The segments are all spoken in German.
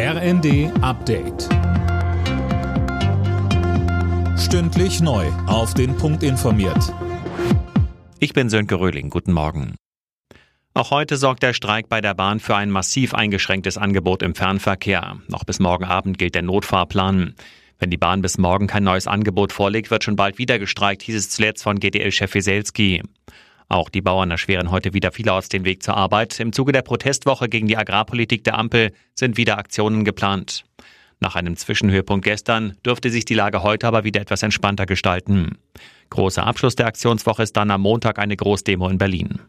RND Update. Stündlich neu. Auf den Punkt informiert. Ich bin Sönke Röhling. Guten Morgen. Auch heute sorgt der Streik bei der Bahn für ein massiv eingeschränktes Angebot im Fernverkehr. Noch bis morgen Abend gilt der Notfahrplan. Wenn die Bahn bis morgen kein neues Angebot vorlegt, wird schon bald wieder gestreikt, hieß es zuletzt von GDL-Chef Wieselski. Auch die Bauern erschweren heute wieder vielerorts den Weg zur Arbeit. Im Zuge der Protestwoche gegen die Agrarpolitik der Ampel sind wieder Aktionen geplant. Nach einem Zwischenhöhepunkt gestern dürfte sich die Lage heute aber wieder etwas entspannter gestalten. Großer Abschluss der Aktionswoche ist dann am Montag eine Großdemo in Berlin.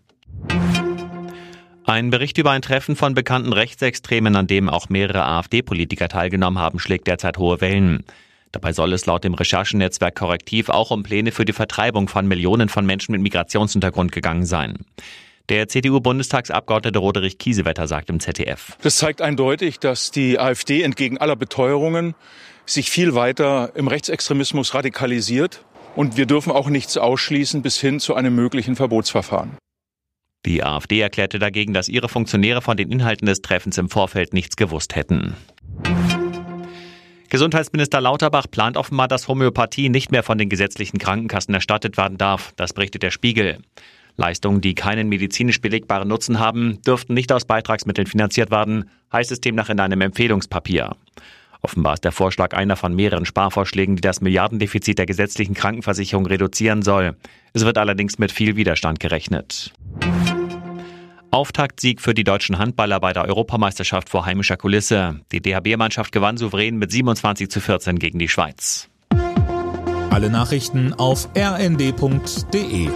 Ein Bericht über ein Treffen von bekannten Rechtsextremen, an dem auch mehrere AfD-Politiker teilgenommen haben, schlägt derzeit hohe Wellen. Dabei soll es laut dem Recherchennetzwerk Korrektiv auch um Pläne für die Vertreibung von Millionen von Menschen mit Migrationshintergrund gegangen sein. Der CDU-Bundestagsabgeordnete Roderich Kiesewetter sagt im ZDF. Das zeigt eindeutig, dass die AfD entgegen aller Beteuerungen sich viel weiter im Rechtsextremismus radikalisiert. Und wir dürfen auch nichts ausschließen bis hin zu einem möglichen Verbotsverfahren. Die AfD erklärte dagegen, dass ihre Funktionäre von den Inhalten des Treffens im Vorfeld nichts gewusst hätten. Gesundheitsminister Lauterbach plant offenbar, dass Homöopathie nicht mehr von den gesetzlichen Krankenkassen erstattet werden darf. Das berichtet der Spiegel. Leistungen, die keinen medizinisch belegbaren Nutzen haben, dürften nicht aus Beitragsmitteln finanziert werden, heißt es demnach in einem Empfehlungspapier. Offenbar ist der Vorschlag einer von mehreren Sparvorschlägen, die das Milliardendefizit der gesetzlichen Krankenversicherung reduzieren soll. Es wird allerdings mit viel Widerstand gerechnet. Auftaktsieg für die deutschen Handballer bei der Europameisterschaft vor heimischer Kulisse. Die DHB-Mannschaft gewann souverän mit 27 zu 14 gegen die Schweiz. Alle Nachrichten auf rnd.de